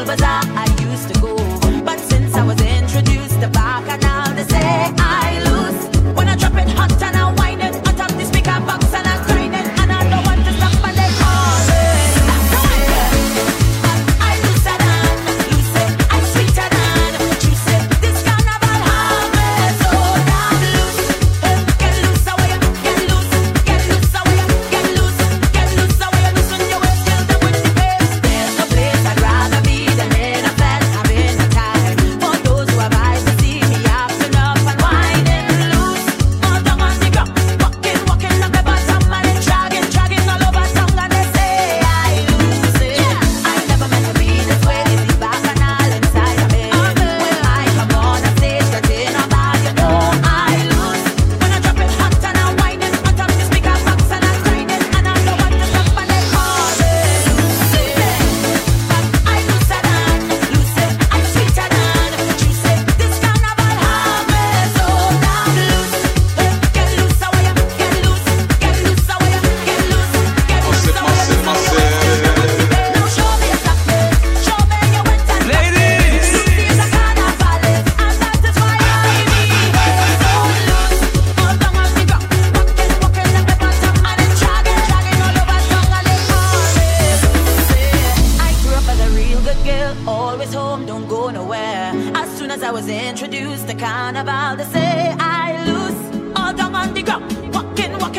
school bazaar. I used to go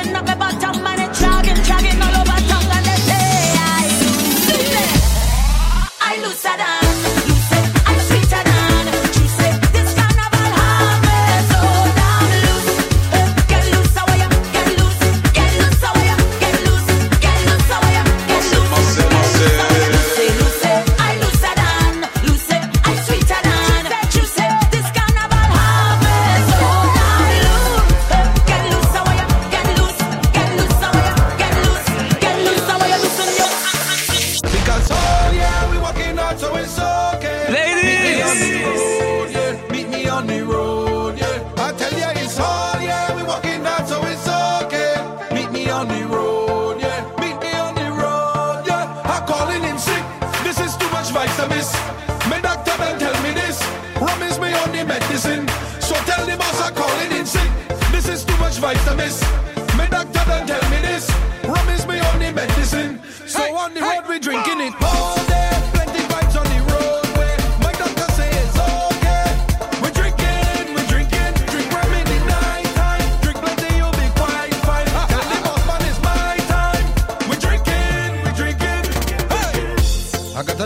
Up my a miss. Me doctor man tell me this. Rum is my only medicine. So tell the boss I calling in sick. This is too much vitamins. Me doctor man tell me this. Rum is my only medicine. So hey, on the road we drinking it. Oh.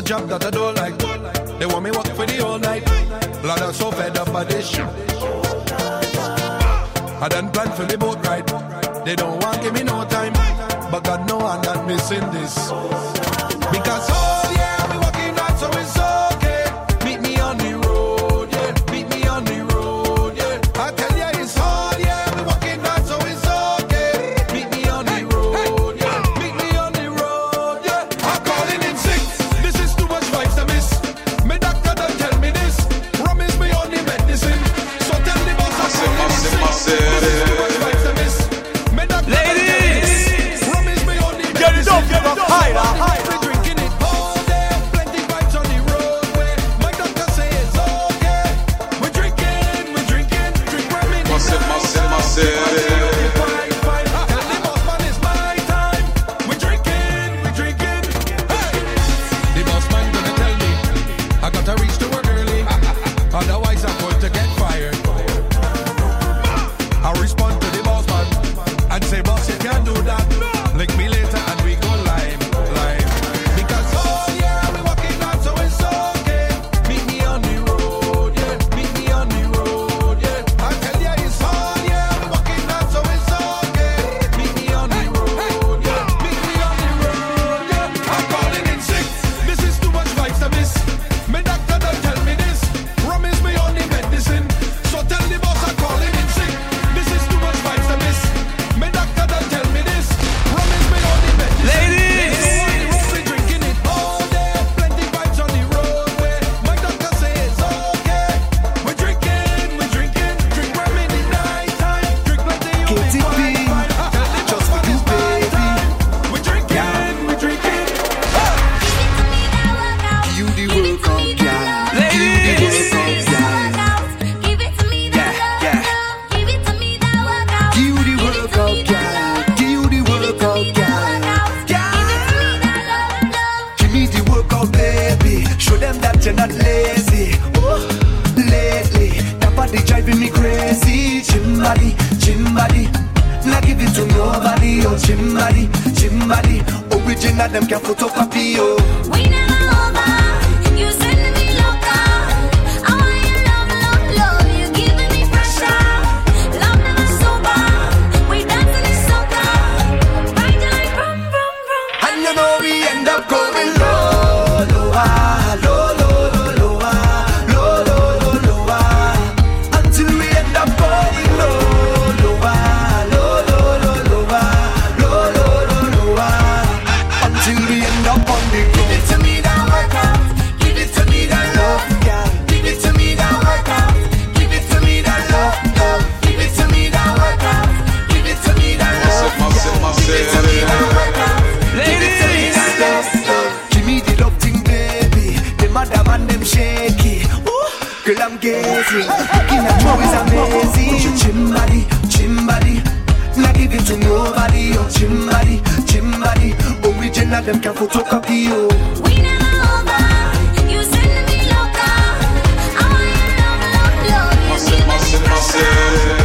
job that I don't like. They want me work for the whole night. Blood I'm so fed up by this shit. I done plan for the boat ride. They don't want give me no time. But God know I'm not missing this. Because oh, Chimbali, Chimbali, original them can't photocopy, oh. We know. gazing. Looking at is amazing. Your Chimbadi, chimbadi. Not giving to nobody. Oh, chimbadi, chimbadi. Original them can photocopy. you. We never over. You send me loca. I want you love, love, love. Massive, massive, massive.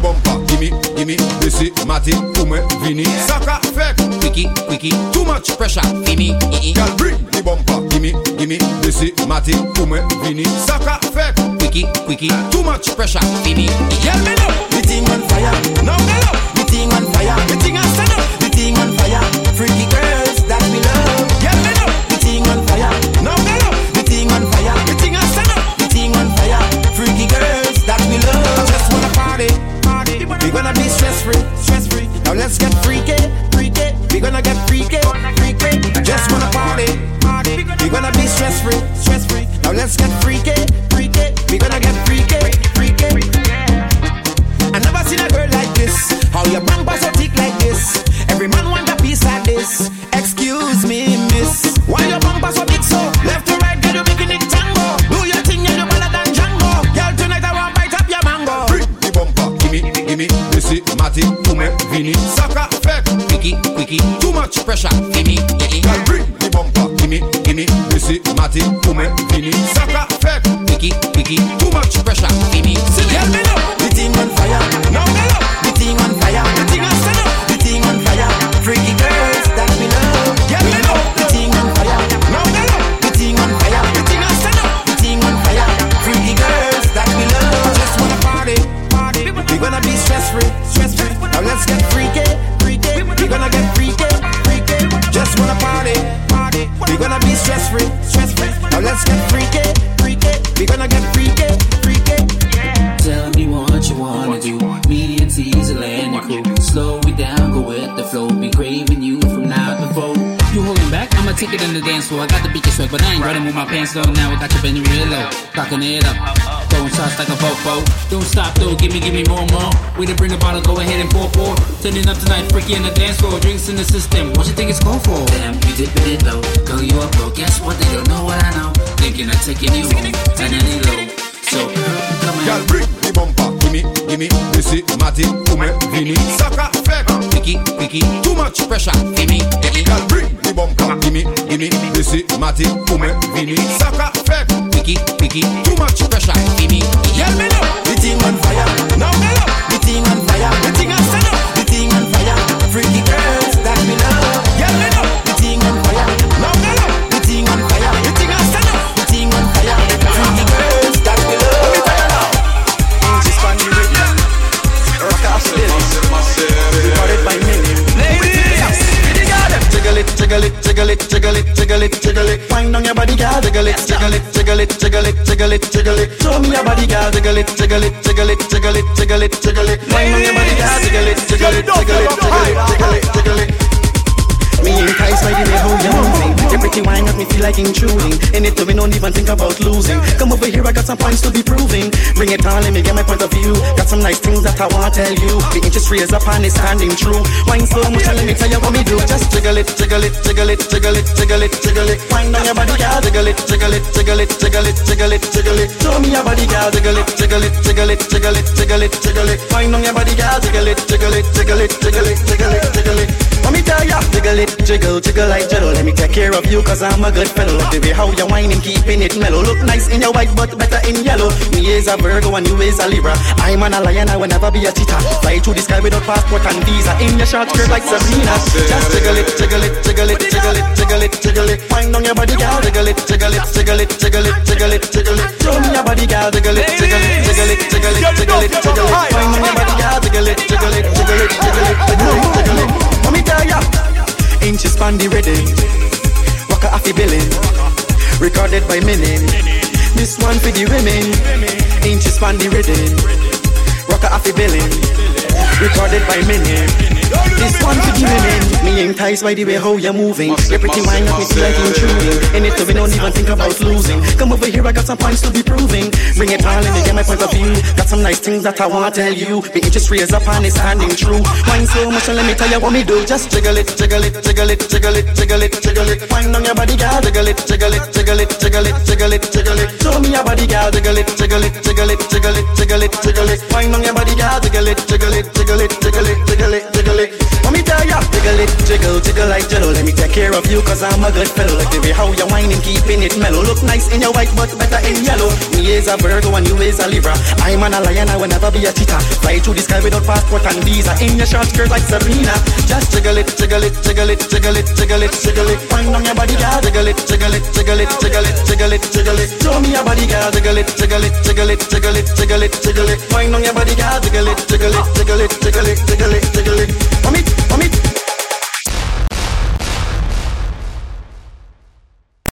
bumper. Gimme, gimme, this desi, mati, koumen, vini. Saka, fek, quicky, quicky, Too much pressure, fini Girl, bring the bumper. Gimme, gimme, this desi, mati, koumen, vini. Saka, fek, quicky, quicky, Too much pressure, fini Yell me now, the thing on fire. Now me now, the thing on fire. The thing on stand the thing on fire. Freaky girls that we love. Yell me now, the thing on fire. Now me but I ain't running with my pants down. Now I got you bending real low, cocking it up. Throwing shots like a fofo. Don't stop though, give me, give me more, more. We didn't bring the bottle, go ahead and pour, pour. Turning up tonight, freaky in the dance floor. Drinks in the system. What you think it's called for? Damn, you dipping it low. Girl, you up, bro. Guess what? They don't know what I know. Thinking of taking you home, finally low. So, come Girl, bring the bumper. Gimme, gimme, this is Matty, Ume, Vini. Saka, Feka. Picky, picky. Too much pressure. Gimme, gimme. Girl, bring the bumper. Gimme, gimme, this is Matty, Ume, Vini. Saka, Feka. Picky, picky. Too much pressure. Gimme. Yell me now. The thing body, girl. Jiggle it, jiggle it, jiggle it, jiggle it, jiggle it, jiggle it. Show me your body, girl. Jiggle it, jiggle it, jiggle it, jiggle it, jiggle it, jiggle it. Wind on your body, girl. Jiggle it, jiggle it, jiggle it, jiggle it, jiggle it, pretty wine got me feel like intruding In it, we don't even think about losing Come over here, I got some points to be proving Bring it on, let me get my point of view Got some nice things that I wanna tell you The interest raised up and it's standing true Wine so much, let me tell you what me do Just jiggle it, jiggle it, jiggle it, jiggle it, jiggle it, jiggle it Wind on your body, girl, jiggle it, jiggle it, jiggle it, jiggle it, jiggle it, jiggle it Show me your body, girl, jiggle it, jiggle it, jiggle it, jiggle it, jiggle it, jiggle it Wind on your body, girl, jiggle it, jiggle it, jiggle it, jiggle it, jiggle it, tell jiggle it, jiggle, jiggle like jello Let me take care of you cause I'm a good fellow way how you whining, keeping it mellow Look nice in your white but better in yellow Me is a Virgo and you is a Libra I'm an lion, I will never be a cheetah Fly through the sky without passport and visa In your short skirt like Sabrina Just jiggle it, jiggle it, jiggle it, jiggle it, jiggle it, jiggle it Wind on your body, girl, jiggle it, jiggle it, jiggle it, jiggle it, jiggle it, jiggle it Show me your body, girl, jiggle it, jiggle it, jiggle it, jiggle it, jiggle it, jiggle it Wind on your body, girl, jiggle it, jiggle it, jiggle it, jiggle it, jiggle it, jiggle it Let me tell ya Inches span the rhythm Waka Afi billing. Recorded by Minin This one for the women. Inches span the rhythm Waka Afi billing. Recorded by Minin This one for the women Me enticed by the way how you're moving Your pretty mind me feel like intruding In it we don't even think about losing Come over here I got some points to be proving Bring it on let me get my point of view Got some nice things that I wanna tell you The interest raised up and it's standing true Wine so much and let me tell you what me do Just jiggle it, jiggle it, jiggle it, jiggle it, jiggle it, jiggle it Wind on your body girl, jiggle it, jiggle it, jiggle it, jiggle it, jiggle it, jiggle it Show me your body girl, jiggle it, jiggle it, jiggle it, jiggle it, jiggle it, jiggle it Wind on your body girl, jiggle it, jiggle it, jiggle it, jiggle it, Jiggle, jiggle like jello. Let me take care of you, cause I'm a good fellow. Like the way how you whining, keeping it mellow. Look nice in your white, but better in yellow. Me is a Virgo and you is a Libra. I'm an a lion, I will never be a cheetah. Fly through the sky without passport and visa. In your short skirt like Sabrina. Just jiggle it, jiggle it, jiggle it, jiggle it, jiggle it, jiggle it. Wind on your body, girl. Jiggle it, jiggle it, jiggle it, jiggle it, jiggle it, jiggle it. Show me your body, girl. Jiggle it, jiggle it, jiggle it, jiggle it, jiggle it, jiggle it. Wind on your body, girl. Jiggle it, jiggle it, jiggle it, jiggle it, jiggle it.